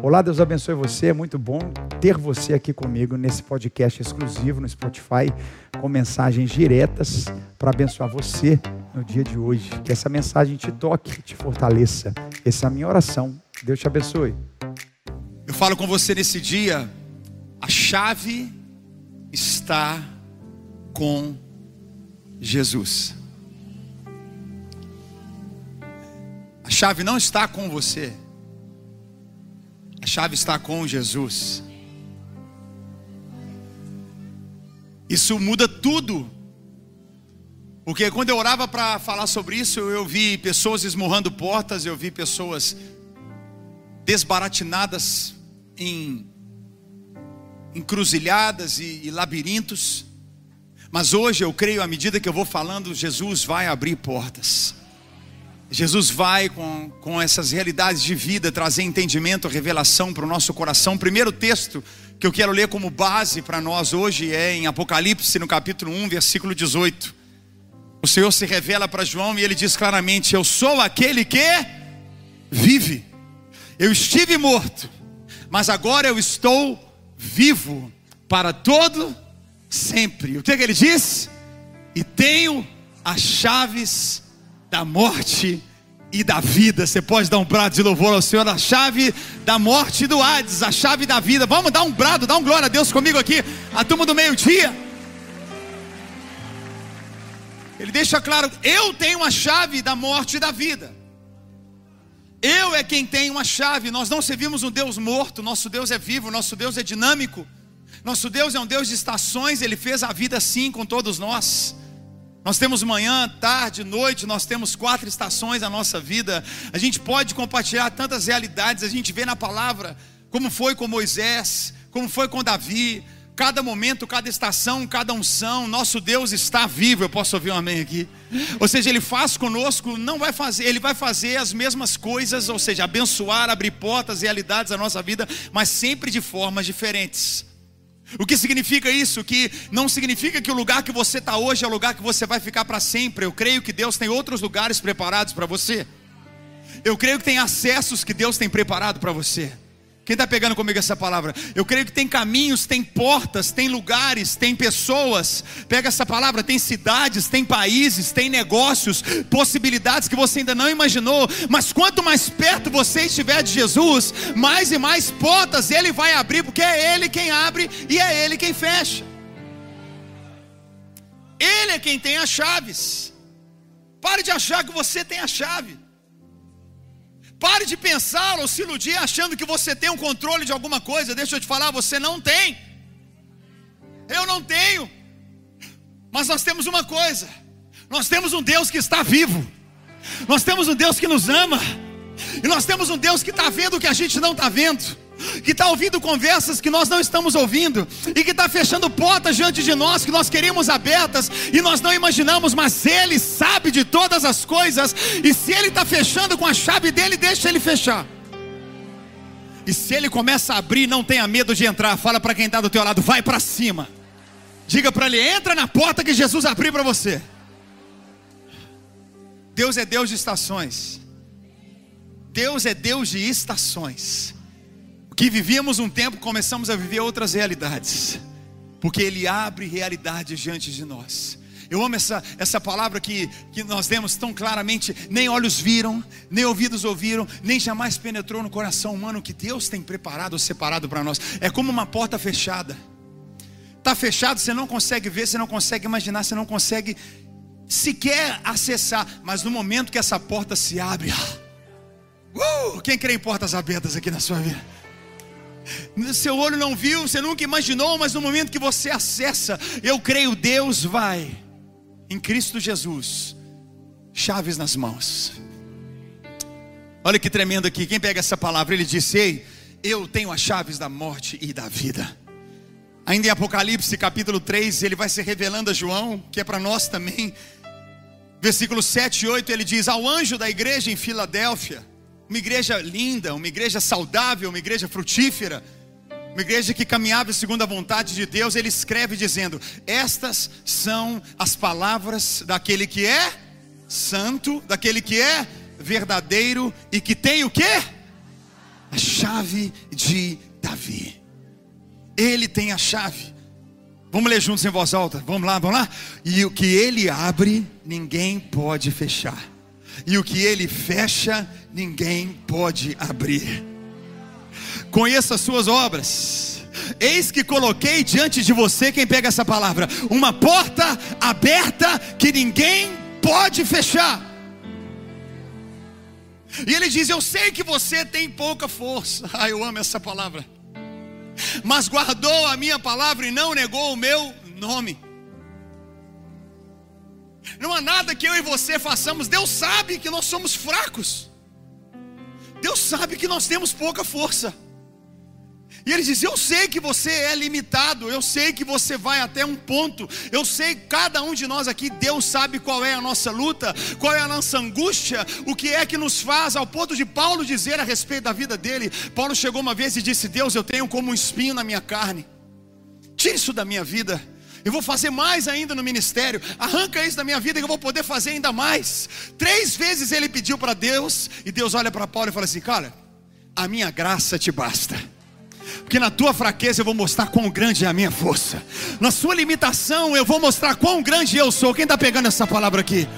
Olá, Deus abençoe você. É muito bom ter você aqui comigo nesse podcast exclusivo no Spotify, com mensagens diretas para abençoar você no dia de hoje. Que essa mensagem te toque, te fortaleça. Essa é a minha oração. Deus te abençoe. Eu falo com você nesse dia, a chave está com Jesus. A chave não está com você. A chave está com Jesus. Isso muda tudo. Porque quando eu orava para falar sobre isso, eu vi pessoas esmurrando portas, eu vi pessoas desbaratinadas em encruzilhadas e, e labirintos. Mas hoje eu creio, à medida que eu vou falando, Jesus vai abrir portas. Jesus vai com, com essas realidades de vida trazer entendimento, revelação para o nosso coração. O primeiro texto que eu quero ler como base para nós hoje é em Apocalipse, no capítulo 1, versículo 18. O Senhor se revela para João e ele diz claramente: Eu sou aquele que vive. Eu estive morto, mas agora eu estou vivo para todo sempre. O que, é que ele diz? E tenho as chaves da morte e da vida. Você pode dar um brado de louvor ao Senhor, a chave da morte do Hades, a chave da vida. Vamos dar um brado, dar um glória a Deus comigo aqui, a turma do meio-dia. Ele deixa claro: eu tenho a chave da morte e da vida. Eu é quem tem uma chave. Nós não servimos um Deus morto, nosso Deus é vivo, nosso Deus é dinâmico. Nosso Deus é um Deus de estações, ele fez a vida assim com todos nós. Nós temos manhã, tarde, noite, nós temos quatro estações na nossa vida. A gente pode compartilhar tantas realidades, a gente vê na palavra como foi com Moisés, como foi com Davi, cada momento, cada estação, cada unção, nosso Deus está vivo. Eu posso ouvir um amém aqui? Ou seja, ele faz conosco, não vai fazer, ele vai fazer as mesmas coisas, ou seja, abençoar, abrir portas, realidades da nossa vida, mas sempre de formas diferentes. O que significa isso? Que não significa que o lugar que você está hoje é o lugar que você vai ficar para sempre. Eu creio que Deus tem outros lugares preparados para você. Eu creio que tem acessos que Deus tem preparado para você. Quem está pegando comigo essa palavra? Eu creio que tem caminhos, tem portas, tem lugares, tem pessoas. Pega essa palavra, tem cidades, tem países, tem negócios, possibilidades que você ainda não imaginou. Mas quanto mais perto você estiver de Jesus, mais e mais portas Ele vai abrir, porque é Ele quem abre e é Ele quem fecha. Ele é quem tem as chaves. Pare de achar que você tem a chave. Pare de pensar ou se iludir achando que você tem um controle de alguma coisa. Deixa eu te falar, você não tem. Eu não tenho. Mas nós temos uma coisa: nós temos um Deus que está vivo. Nós temos um Deus que nos ama. E nós temos um Deus que está vendo o que a gente não está vendo que está ouvindo conversas que nós não estamos ouvindo, e que está fechando portas diante de nós que nós queríamos abertas e nós não imaginamos, mas Ele sabe de todas as coisas, e se Ele está fechando com a chave dele, deixa Ele fechar. E se Ele começa a abrir, não tenha medo de entrar, fala para quem está do teu lado, vai para cima. Diga para ele, entra na porta que Jesus abriu para você. Deus é Deus de estações. Deus é Deus de estações que vivíamos um tempo, começamos a viver outras realidades, porque Ele abre realidades diante de nós. Eu amo essa, essa palavra que, que nós demos tão claramente: nem olhos viram, nem ouvidos ouviram, nem jamais penetrou no coração humano que Deus tem preparado ou separado para nós. É como uma porta fechada. Está fechado, você não consegue ver, você não consegue imaginar, você não consegue sequer acessar. Mas no momento que essa porta se abre, uh, quem crê em portas abertas aqui na sua vida? Seu olho não viu, você nunca imaginou, mas no momento que você acessa, eu creio, Deus vai, em Cristo Jesus, chaves nas mãos. Olha que tremendo aqui, quem pega essa palavra, ele disse: Ei, eu tenho as chaves da morte e da vida. Ainda em Apocalipse capítulo 3, ele vai se revelando a João, que é para nós também. Versículos 7 e 8, ele diz: Ao anjo da igreja em Filadélfia, uma igreja linda, uma igreja saudável, uma igreja frutífera, uma igreja que caminhava segundo a vontade de Deus, ele escreve dizendo: Estas são as palavras daquele que é santo, daquele que é verdadeiro e que tem o quê? a chave de Davi. Ele tem a chave. Vamos ler juntos em voz alta. Vamos lá, vamos lá. E o que ele abre, ninguém pode fechar. E o que ele fecha, ninguém pode abrir. Conheça as suas obras. Eis que coloquei diante de você, quem pega essa palavra, uma porta aberta que ninguém pode fechar. E ele diz: Eu sei que você tem pouca força. Ah, eu amo essa palavra. Mas guardou a minha palavra e não negou o meu nome. Não há nada que eu e você façamos. Deus sabe que nós somos fracos. Deus sabe que nós temos pouca força. E ele diz: Eu sei que você é limitado, eu sei que você vai até um ponto, eu sei, cada um de nós aqui, Deus sabe qual é a nossa luta, qual é a nossa angústia, o que é que nos faz, ao ponto de Paulo dizer a respeito da vida dele. Paulo chegou uma vez e disse: Deus, eu tenho como um espinho na minha carne, tira isso da minha vida. Eu vou fazer mais ainda no ministério. Arranca isso da minha vida que eu vou poder fazer ainda mais. Três vezes ele pediu para Deus, e Deus olha para Paulo e fala assim: Cara, a minha graça te basta. Porque na tua fraqueza eu vou mostrar quão grande é a minha força. Na sua limitação eu vou mostrar quão grande eu sou. Quem está pegando essa palavra aqui?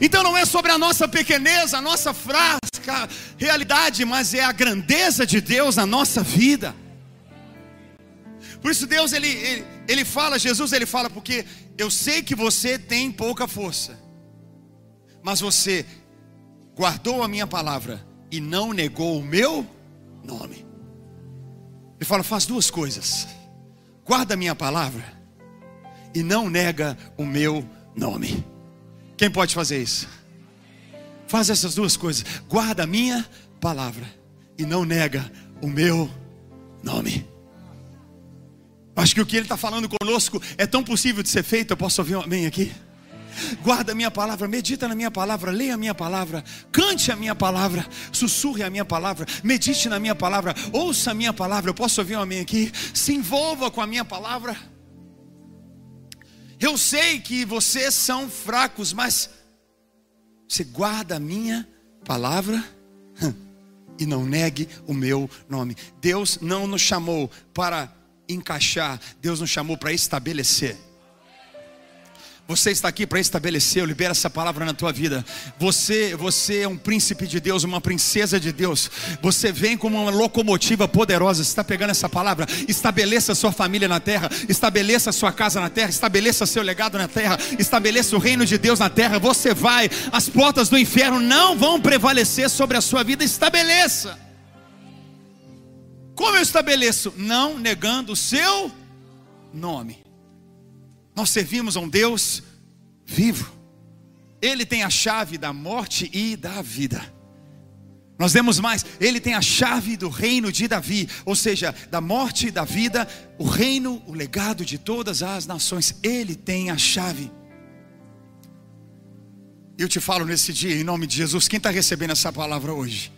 Então não é sobre a nossa pequeneza, a nossa frasca realidade, mas é a grandeza de Deus na nossa vida. Por isso Deus ele, ele, ele fala, Jesus ele fala, porque eu sei que você tem pouca força, mas você guardou a minha palavra e não negou o meu nome. Ele fala: faz duas coisas. Guarda a minha palavra e não nega o meu nome. Quem pode fazer isso? Faz essas duas coisas. Guarda a minha palavra e não nega o meu nome. Acho que o que ele está falando conosco é tão possível de ser feito. Eu posso ouvir um amém aqui? guarda a minha palavra, medita na minha palavra, leia a minha palavra, cante a minha palavra, sussurre a minha palavra, medite na minha palavra, ouça a minha palavra. Eu posso ouvir um amém aqui? Se envolva com a minha palavra. Eu sei que vocês são fracos, mas você guarda a minha palavra e não negue o meu nome. Deus não nos chamou para encaixar, Deus nos chamou para estabelecer. Você está aqui para estabelecer, eu libero essa palavra na tua vida. Você, você é um príncipe de Deus, uma princesa de Deus. Você vem como uma locomotiva poderosa. Você está pegando essa palavra? Estabeleça sua família na terra, estabeleça sua casa na terra, estabeleça seu legado na terra, estabeleça o reino de Deus na terra. Você vai, as portas do inferno não vão prevalecer sobre a sua vida. Estabeleça. Como eu estabeleço? Não negando o seu nome. Nós servimos a um Deus vivo. Ele tem a chave da morte e da vida. Nós vemos mais, ele tem a chave do reino de Davi, ou seja, da morte e da vida, o reino, o legado de todas as nações. Ele tem a chave. Eu te falo nesse dia, em nome de Jesus, quem está recebendo essa palavra hoje?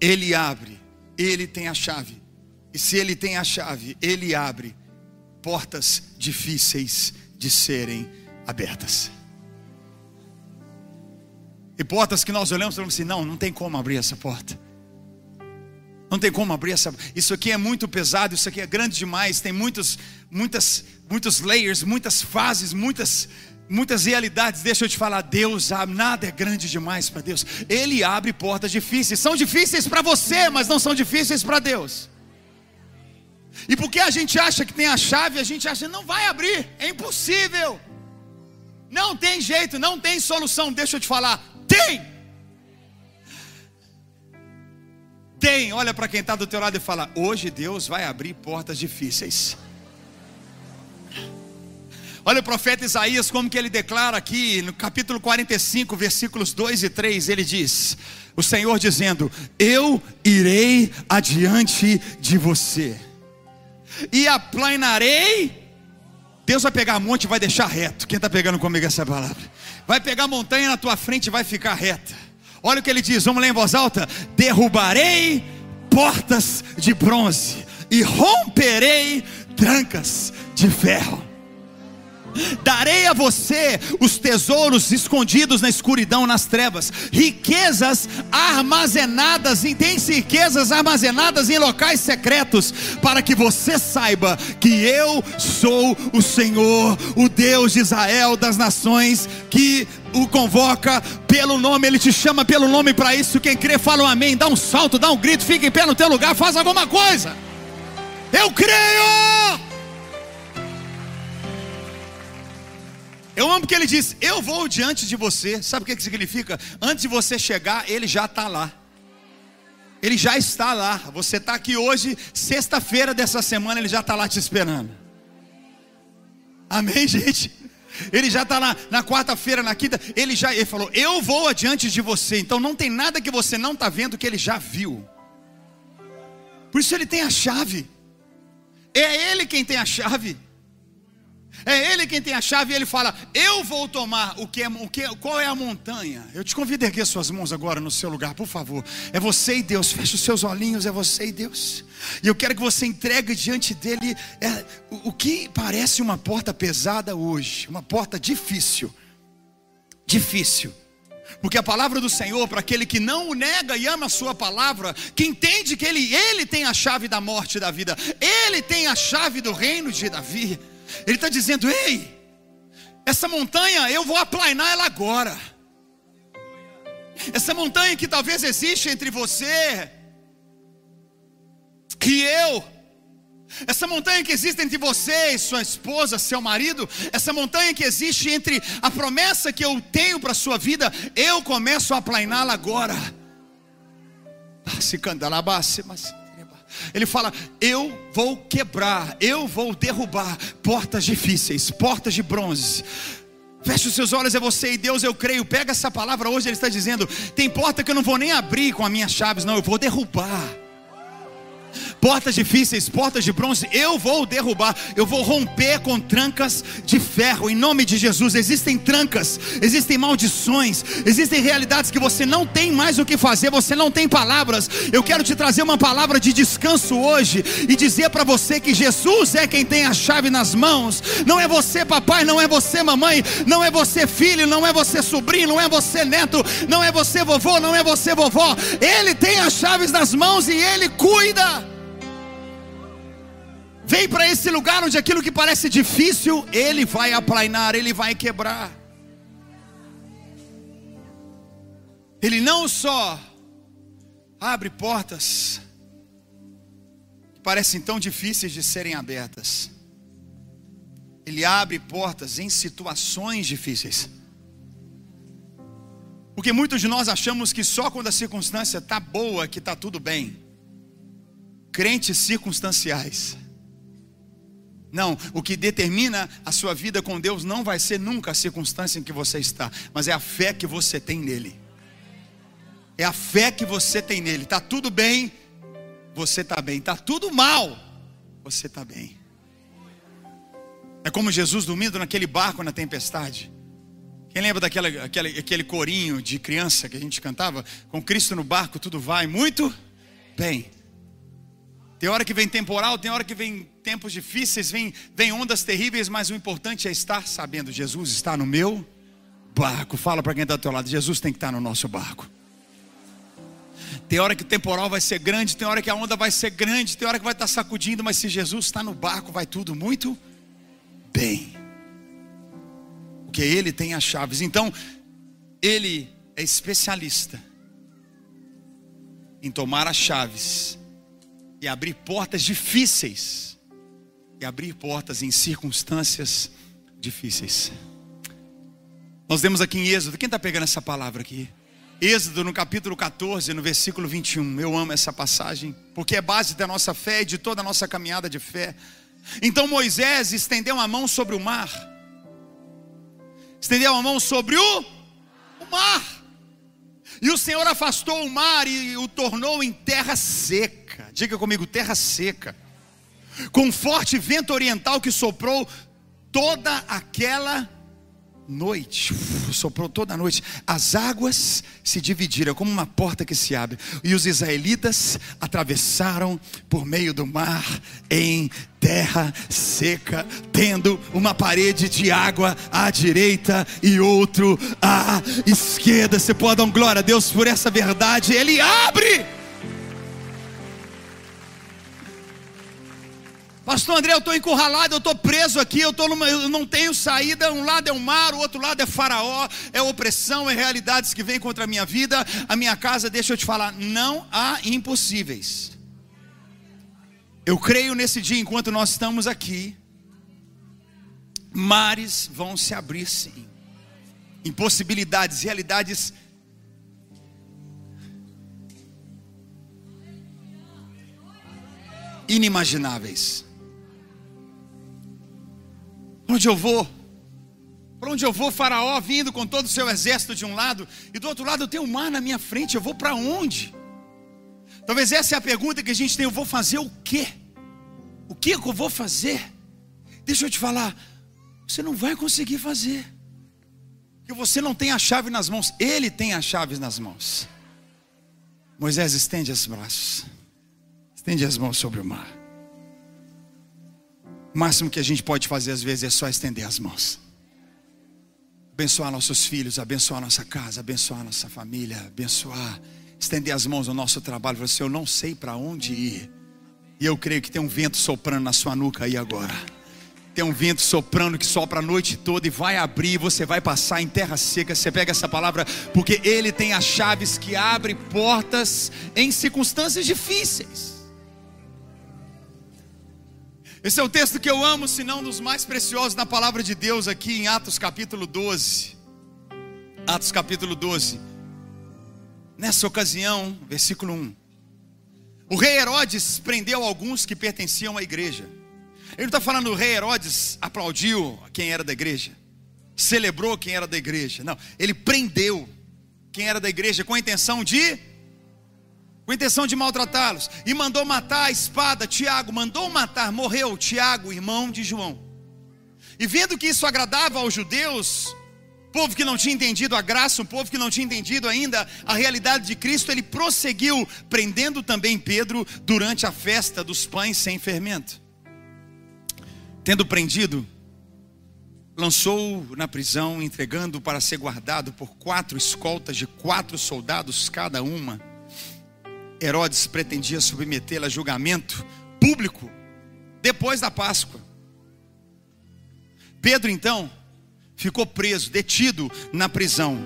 Ele abre, ele tem a chave. E se ele tem a chave, ele abre portas difíceis de serem abertas. E portas que nós olhamos e falamos assim: não, não tem como abrir essa porta. Não tem como abrir essa. Isso aqui é muito pesado, isso aqui é grande demais. Tem muitos, muitas, muitos layers, muitas fases, muitas, muitas realidades. Deixa eu te falar, Deus nada é grande demais para Deus. Ele abre portas difíceis. São difíceis para você, mas não são difíceis para Deus. E porque a gente acha que tem a chave, a gente acha que não vai abrir, é impossível. Não tem jeito, não tem solução. Deixa eu te falar, tem. Tem, olha para quem está do teu lado e fala: hoje Deus vai abrir portas difíceis. Olha o profeta Isaías, como que ele declara aqui no capítulo 45, versículos 2 e 3, ele diz: O Senhor dizendo: Eu irei adiante de você e aplanarei. Deus vai pegar monte e vai deixar reto. Quem está pegando comigo essa palavra? Vai pegar montanha na tua frente e vai ficar reta. Olha o que ele diz, vamos ler em voz alta: derrubarei portas de bronze e romperei trancas de ferro. Darei a você os tesouros escondidos na escuridão, nas trevas, riquezas armazenadas, e tem riquezas armazenadas em locais secretos, para que você saiba que eu sou o Senhor, o Deus de Israel das nações, que o convoca pelo nome, ele te chama pelo nome para isso. Quem crê, fala um amém, dá um salto, dá um grito, fica em pé no teu lugar, faz alguma coisa. Eu creio! Eu amo que ele diz: Eu vou diante de você. Sabe o que, que significa? Antes de você chegar, ele já está lá. Ele já está lá. Você está aqui hoje, sexta-feira dessa semana, ele já está lá te esperando. Amém, gente? Ele já está lá na quarta-feira, na quinta. Ele já ele falou: Eu vou adiante de você. Então não tem nada que você não está vendo que ele já viu. Por isso ele tem a chave. É ele quem tem a chave. É ele quem tem a chave e ele fala: Eu vou tomar o que é, o que, qual é a montanha? Eu te convido a erguer suas mãos agora no seu lugar, por favor. É você e Deus. Feche os seus olhinhos, é você e Deus. E eu quero que você entregue diante dele é, o, o que parece uma porta pesada hoje, uma porta difícil. Difícil. Porque a palavra do Senhor, para aquele que não o nega e ama a sua palavra, que entende que ele, ele tem a chave da morte e da vida, ele tem a chave do reino de Davi. Ele está dizendo: Ei, essa montanha eu vou aplainar ela agora. Essa montanha que talvez existe entre você e eu. Essa montanha que existe entre você e sua esposa, seu marido, essa montanha que existe entre a promessa que eu tenho para a sua vida, eu começo a aplainá-la agora. Se candalabasse, mas ele fala: Eu vou quebrar, eu vou derrubar portas difíceis, portas de bronze. Feche os seus olhos, é você e Deus, eu creio. Pega essa palavra hoje, ele está dizendo: Tem porta que eu não vou nem abrir com as minhas chaves, não, eu vou derrubar portas difíceis, portas de bronze, eu vou derrubar, eu vou romper com trancas de ferro, em nome de Jesus. Existem trancas, existem maldições, existem realidades que você não tem mais o que fazer, você não tem palavras. Eu quero te trazer uma palavra de descanso hoje e dizer para você que Jesus é quem tem a chave nas mãos, não é você, papai, não é você, mamãe, não é você, filho, não é você, sobrinho, não é você, neto, não é você, vovô, não é você, vovó. Ele tem as chaves nas mãos e ele cuida. Vem para esse lugar onde aquilo que parece difícil, Ele vai aplainar, Ele vai quebrar. Ele não só abre portas que parecem tão difíceis de serem abertas, Ele abre portas em situações difíceis. Porque muitos de nós achamos que só quando a circunstância está boa que está tudo bem. Crentes circunstanciais. Não, o que determina a sua vida com Deus não vai ser nunca a circunstância em que você está, mas é a fé que você tem nele. É a fé que você tem nele. Tá tudo bem, você está bem. Tá tudo mal, você está bem. É como Jesus dormindo naquele barco na tempestade. Quem lembra daquele aquele, aquele corinho de criança que a gente cantava? Com Cristo no barco, tudo vai muito bem. Tem hora que vem temporal, tem hora que vem tempos difíceis, vem, vem ondas terríveis, mas o importante é estar sabendo: Jesus está no meu barco. Fala para quem está ao teu lado: Jesus tem que estar no nosso barco. Tem hora que o temporal vai ser grande, tem hora que a onda vai ser grande, tem hora que vai estar sacudindo, mas se Jesus está no barco, vai tudo muito bem. Porque Ele tem as chaves. Então, Ele é especialista em tomar as chaves e abrir portas difíceis, e abrir portas em circunstâncias difíceis. Nós vemos aqui em Êxodo, quem está pegando essa palavra aqui? Êxodo no capítulo 14, no versículo 21. Eu amo essa passagem, porque é base da nossa fé e de toda a nossa caminhada de fé. Então Moisés estendeu a mão sobre o mar, estendeu a mão sobre o, o mar. E o Senhor afastou o mar e o tornou em terra seca. Diga comigo, terra seca. Com um forte vento oriental que soprou toda aquela noite, soprou toda a noite, as águas se dividiram como uma porta que se abre, e os israelitas atravessaram por meio do mar em terra seca, tendo uma parede de água à direita e outro à esquerda. Você pode dar um glória a Deus por essa verdade, Ele abre. Pastor André, eu estou encurralado, eu estou preso aqui, eu, tô numa, eu não tenho saída. Um lado é o mar, o outro lado é Faraó, é opressão, é realidades que vêm contra a minha vida, a minha casa. Deixa eu te falar, não há impossíveis. Eu creio nesse dia, enquanto nós estamos aqui, mares vão se abrir sim. Impossibilidades, realidades inimagináveis. Onde eu vou? Para onde eu vou, Faraó vindo com todo o seu exército de um lado, e do outro lado eu tenho o mar na minha frente, eu vou para onde? Talvez essa é a pergunta que a gente tem: eu vou fazer o quê? O que eu vou fazer? Deixa eu te falar, você não vai conseguir fazer, porque você não tem a chave nas mãos, ele tem as chaves nas mãos. Moisés estende os braços, estende as mãos sobre o mar. O máximo que a gente pode fazer às vezes é só estender as mãos. Abençoar nossos filhos, abençoar nossa casa, abençoar nossa família, abençoar, estender as mãos no nosso trabalho. Falar assim, eu não sei para onde ir. E eu creio que tem um vento soprando na sua nuca aí agora. Tem um vento soprando que sopra a noite toda e vai abrir, você vai passar em terra seca. Você pega essa palavra, porque Ele tem as chaves que abrem portas em circunstâncias difíceis. Esse é o texto que eu amo, se não dos mais preciosos na palavra de Deus, aqui em Atos capítulo 12. Atos capítulo 12. Nessa ocasião, versículo 1. O rei Herodes prendeu alguns que pertenciam à igreja. Ele não está falando o rei Herodes aplaudiu quem era da igreja, celebrou quem era da igreja. Não, ele prendeu quem era da igreja com a intenção de com intenção de maltratá-los, e mandou matar a espada Tiago, mandou matar, morreu Tiago, irmão de João. E vendo que isso agradava aos judeus, povo que não tinha entendido a graça, um povo que não tinha entendido ainda a realidade de Cristo, ele prosseguiu prendendo também Pedro durante a festa dos pães sem fermento. Tendo prendido, lançou na prisão, entregando para ser guardado por quatro escoltas de quatro soldados cada uma Herodes pretendia submetê-la a julgamento público depois da Páscoa. Pedro então ficou preso, detido na prisão.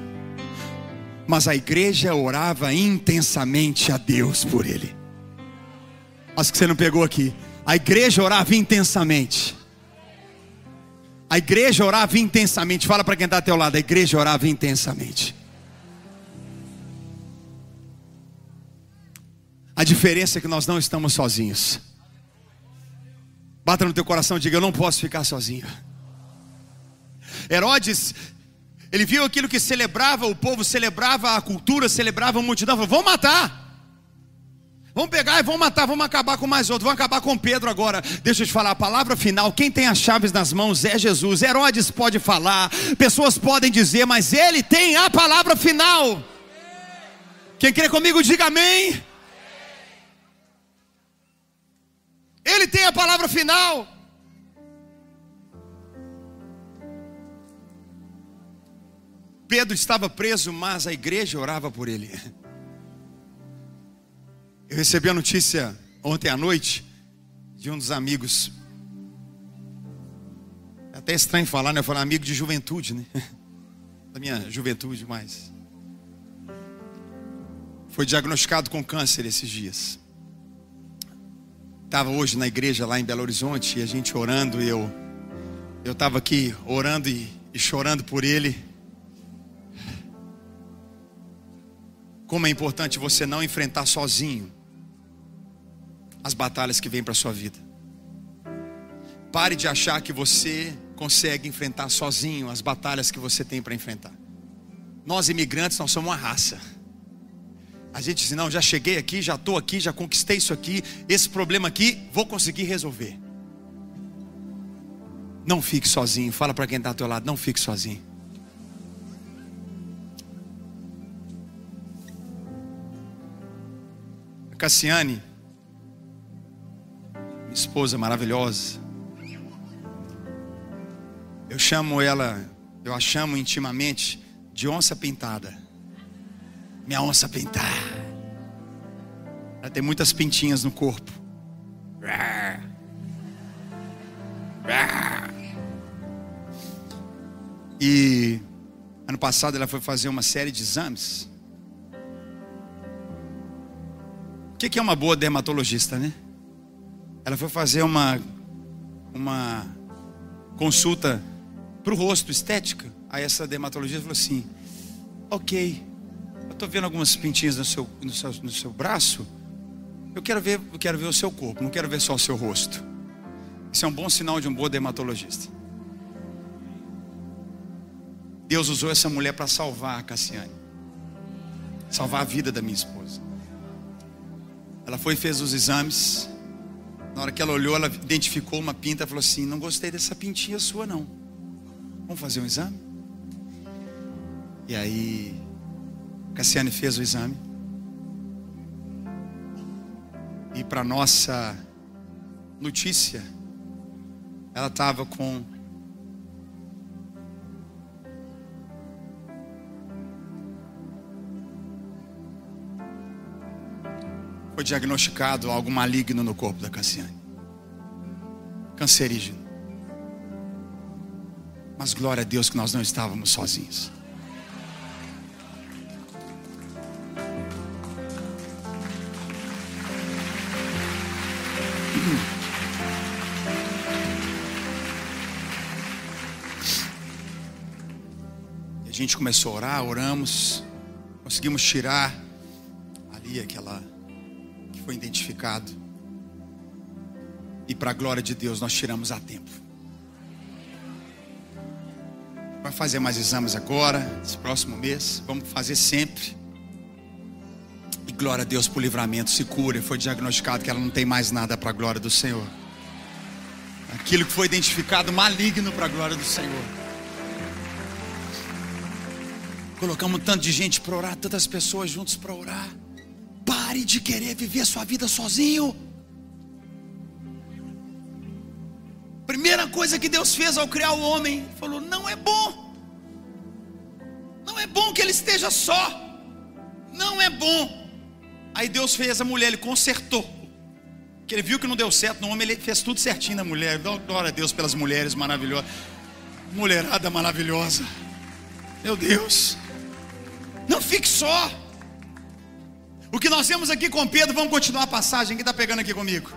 Mas a igreja orava intensamente a Deus por ele. Acho que você não pegou aqui. A igreja orava intensamente. A igreja orava intensamente. Fala para quem está ao teu lado. A igreja orava intensamente. A diferença é que nós não estamos sozinhos. Bata no teu coração e diga: Eu não posso ficar sozinho. Herodes, ele viu aquilo que celebrava, o povo celebrava a cultura, celebrava a multidão, falou: Vamos matar. Vamos pegar e vamos matar, vamos acabar com mais outro, vamos acabar com Pedro agora. Deixa eu te falar, a palavra final, quem tem as chaves nas mãos é Jesus. Herodes pode falar, pessoas podem dizer, mas ele tem a palavra final. Quem crê comigo, diga amém. Ele tem a palavra final. Pedro estava preso, mas a igreja orava por ele. Eu recebi a notícia ontem à noite de um dos amigos. É até estranho falar, né? Falo amigo de juventude, né? Da minha juventude, mas. Foi diagnosticado com câncer esses dias. Estava hoje na igreja lá em Belo Horizonte e a gente orando, e eu eu estava aqui orando e, e chorando por ele. Como é importante você não enfrentar sozinho as batalhas que vêm para sua vida. Pare de achar que você consegue enfrentar sozinho as batalhas que você tem para enfrentar. Nós imigrantes nós somos uma raça. A gente diz: não, já cheguei aqui, já estou aqui, já conquistei isso aqui, esse problema aqui, vou conseguir resolver. Não fique sozinho, fala para quem está ao teu lado: não fique sozinho. A Cassiane, minha esposa maravilhosa, eu chamo ela, eu a chamo intimamente de onça pintada. Minha onça pintada. Ela tem muitas pintinhas no corpo. E ano passado ela foi fazer uma série de exames. O que é uma boa dermatologista, né? Ela foi fazer uma, uma consulta para o rosto, estética. Aí essa dermatologista falou assim: Ok, estou vendo algumas pintinhas no seu, no seu, no seu braço. Eu quero ver, eu quero ver o seu corpo, não quero ver só o seu rosto. Isso é um bom sinal de um bom dermatologista. Deus usou essa mulher para salvar a Cassiane, salvar a vida da minha esposa. Ela foi e fez os exames. Na hora que ela olhou, ela identificou uma pinta e falou assim: Não gostei dessa pintinha sua, não. Vamos fazer um exame? E aí, Cassiane fez o exame. E para nossa notícia, ela estava com foi diagnosticado algo maligno no corpo da Cassiane. Cancerígeno. Mas glória a Deus que nós não estávamos sozinhos. Gente começou a orar, oramos, conseguimos tirar ali aquela que foi identificado. E para a glória de Deus nós tiramos a tempo. Vai fazer mais exames agora, esse próximo mês, vamos fazer sempre. E glória a Deus por livramento, se cura. Foi diagnosticado que ela não tem mais nada para a glória do Senhor. Aquilo que foi identificado maligno para a glória do Senhor. Colocamos tanto de gente para orar, tantas pessoas juntos para orar. Pare de querer viver a sua vida sozinho. Primeira coisa que Deus fez ao criar o homem, falou: não é bom. Não é bom que ele esteja só. Não é bom. Aí Deus fez a mulher, ele consertou. Que ele viu que não deu certo no homem, ele fez tudo certinho na mulher. Glória a Deus pelas mulheres maravilhosas. Mulherada maravilhosa. Meu Deus. Não fique só. O que nós temos aqui com Pedro, vamos continuar a passagem. Quem está pegando aqui comigo?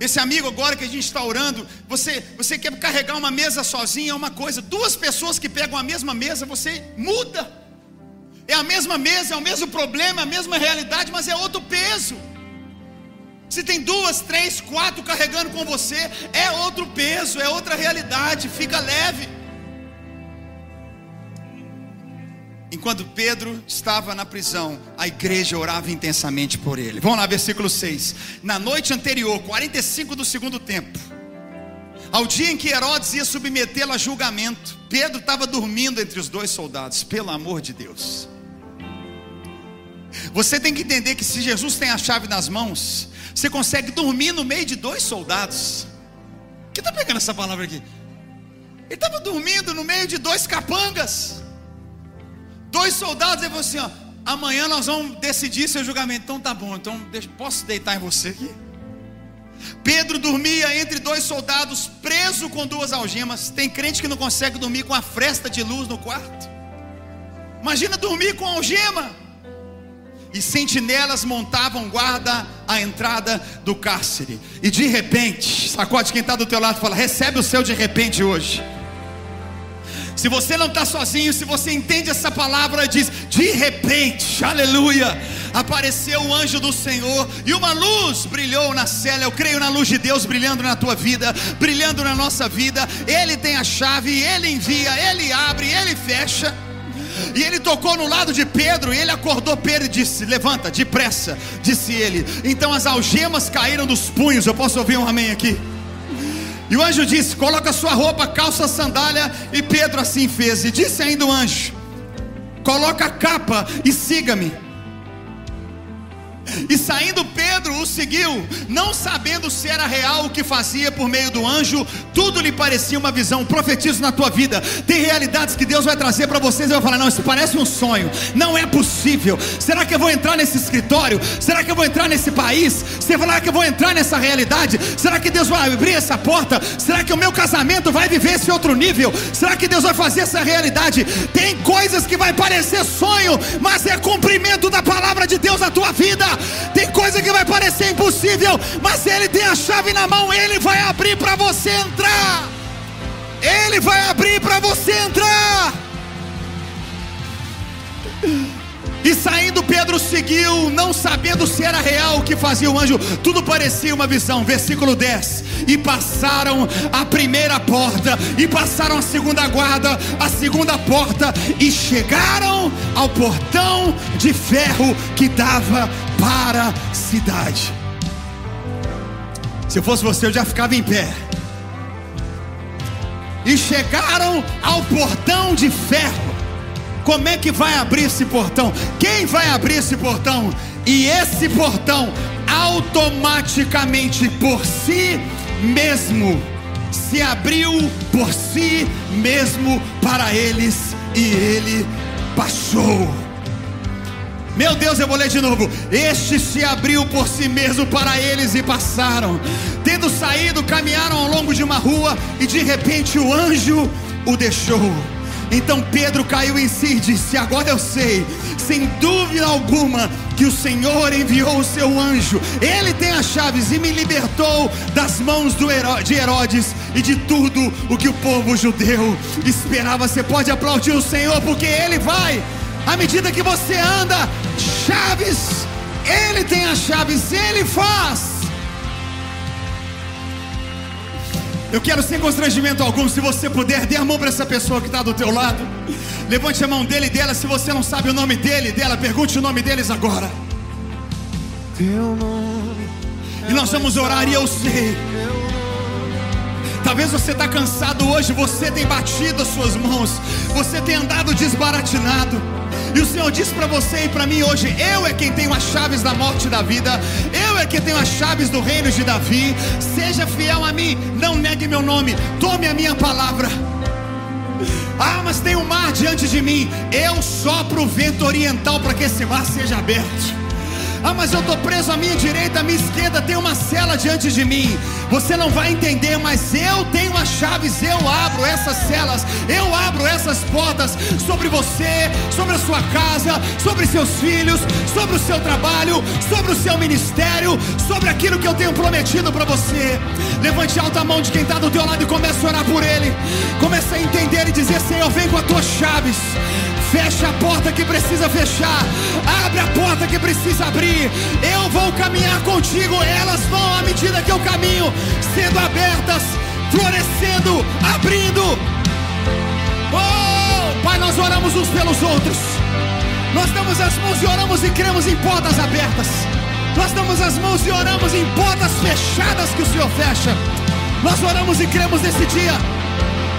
Esse amigo agora que a gente está orando, você, você quer carregar uma mesa sozinho, é uma coisa. Duas pessoas que pegam a mesma mesa, você muda. É a mesma mesa, é o mesmo problema, é a mesma realidade, mas é outro peso. Se tem duas, três, quatro carregando com você, é outro peso, é outra realidade. Fica leve. Enquanto Pedro estava na prisão, a igreja orava intensamente por ele. Vamos lá, versículo 6. Na noite anterior, 45 do segundo tempo, ao dia em que Herodes ia submetê-lo a julgamento, Pedro estava dormindo entre os dois soldados, pelo amor de Deus. Você tem que entender que se Jesus tem a chave nas mãos, você consegue dormir no meio de dois soldados. Quem está pegando essa palavra aqui? Ele estava dormindo no meio de dois capangas. Dois soldados e falou assim: ó, amanhã nós vamos decidir seu julgamento. Então tá bom, então deixa, posso deitar em você aqui? Pedro dormia entre dois soldados, preso com duas algemas. Tem crente que não consegue dormir com a fresta de luz no quarto. Imagina dormir com algema. E sentinelas montavam guarda à entrada do cárcere. E de repente, sacode quem está do teu lado e fala: recebe o seu de repente hoje. Se você não está sozinho, se você entende essa palavra, diz: de repente, aleluia, apareceu o anjo do Senhor e uma luz brilhou na cela. Eu creio na luz de Deus brilhando na tua vida, brilhando na nossa vida. Ele tem a chave, ele envia, ele abre, ele fecha. E ele tocou no lado de Pedro, e ele acordou Pedro e disse: Levanta, depressa, disse ele. Então as algemas caíram dos punhos. Eu posso ouvir um amém aqui? E o anjo disse: Coloca sua roupa, calça, sandália. E Pedro assim fez. E disse ainda o anjo: Coloca a capa e siga-me. E saindo Pedro o seguiu, não sabendo se era real o que fazia por meio do anjo, tudo lhe parecia uma visão. Profetizo na tua vida. Tem realidades que Deus vai trazer para vocês e vai falar: não, isso parece um sonho, não é possível. Será que eu vou entrar nesse escritório? Será que eu vou entrar nesse país? Será que eu vou entrar nessa realidade? Será que Deus vai abrir essa porta? Será que o meu casamento vai viver esse outro nível? Será que Deus vai fazer essa realidade? Tem coisas que vai parecer sonho, mas é cumprimento da palavra de Deus na tua vida. Tem coisa que vai parecer impossível, mas Ele tem a chave na mão, Ele vai abrir para você entrar. Ele vai abrir para você entrar. E saindo Pedro seguiu, não sabendo se era real o que fazia o anjo, tudo parecia uma visão. Versículo 10: E passaram a primeira porta, e passaram a segunda guarda, a segunda porta, e chegaram ao portão de ferro que dava para a cidade. Se eu fosse você, eu já ficava em pé. E chegaram ao portão de ferro como é que vai abrir esse portão? Quem vai abrir esse portão? E esse portão automaticamente por si mesmo se abriu por si mesmo para eles e ele passou. Meu Deus, eu vou ler de novo. Este se abriu por si mesmo para eles e passaram. Tendo saído, caminharam ao longo de uma rua e de repente o anjo o deixou. Então Pedro caiu em si e disse: Agora eu sei, sem dúvida alguma, que o Senhor enviou o seu anjo. Ele tem as chaves e me libertou das mãos de Herodes e de tudo o que o povo judeu esperava. Você pode aplaudir o Senhor, porque Ele vai, à medida que você anda, chaves, Ele tem as chaves, Ele faz. Eu quero sem constrangimento algum, se você puder, dê a mão para essa pessoa que está do teu lado. Levante a mão dele e dela. Se você não sabe o nome dele e dela, pergunte o nome deles agora. Teu nome. E nós vamos orar e eu sei. Talvez você está cansado hoje, você tem batido as suas mãos, você tem andado desbaratinado. E o Senhor disse para você e para mim hoje: Eu é quem tenho as chaves da morte e da vida, eu é quem tenho as chaves do reino de Davi. Seja fiel a mim, não negue meu nome, tome a minha palavra. Ah, mas tem um mar diante de mim. Eu sopro o vento oriental para que esse mar seja aberto. Ah, mas eu estou preso à minha direita, à minha esquerda, tem uma cela diante de mim. Você não vai entender, mas eu tenho as chaves, eu abro essas celas, eu abro essas portas sobre você, sobre a sua casa, sobre seus filhos, sobre o seu trabalho, sobre o seu ministério, sobre aquilo que eu tenho prometido para você. Levante alta a mão de quem está do teu lado e comece a orar por ele. Comece a entender e dizer: Senhor, vem com as tuas chaves. Fecha a porta que precisa fechar. Abre a porta que precisa abrir. Eu vou caminhar contigo. Elas vão à medida que eu caminho, sendo abertas, florescendo, abrindo. Oh, Pai, nós oramos uns pelos outros. Nós damos as mãos e oramos e cremos em portas abertas. Nós damos as mãos e oramos em portas fechadas que o Senhor fecha. Nós oramos e cremos nesse dia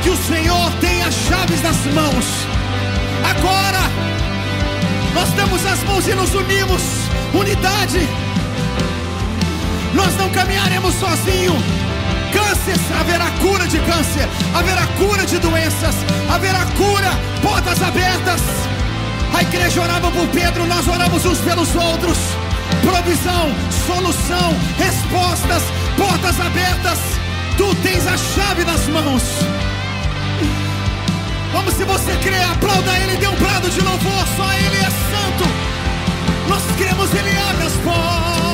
que o Senhor tem as chaves nas mãos Agora, nós damos as mãos e nos unimos. Unidade. Nós não caminharemos sozinhos. Câncer, haverá cura de câncer, haverá cura de doenças, haverá cura, portas abertas. A igreja orava por Pedro, nós oramos uns pelos outros. Provisão, solução, respostas, portas abertas. Tu tens a chave nas mãos. Vamos, se você crê, aplauda Ele, dê um brado de louvor, só Ele é santo. Nós queremos Ele abre as portas.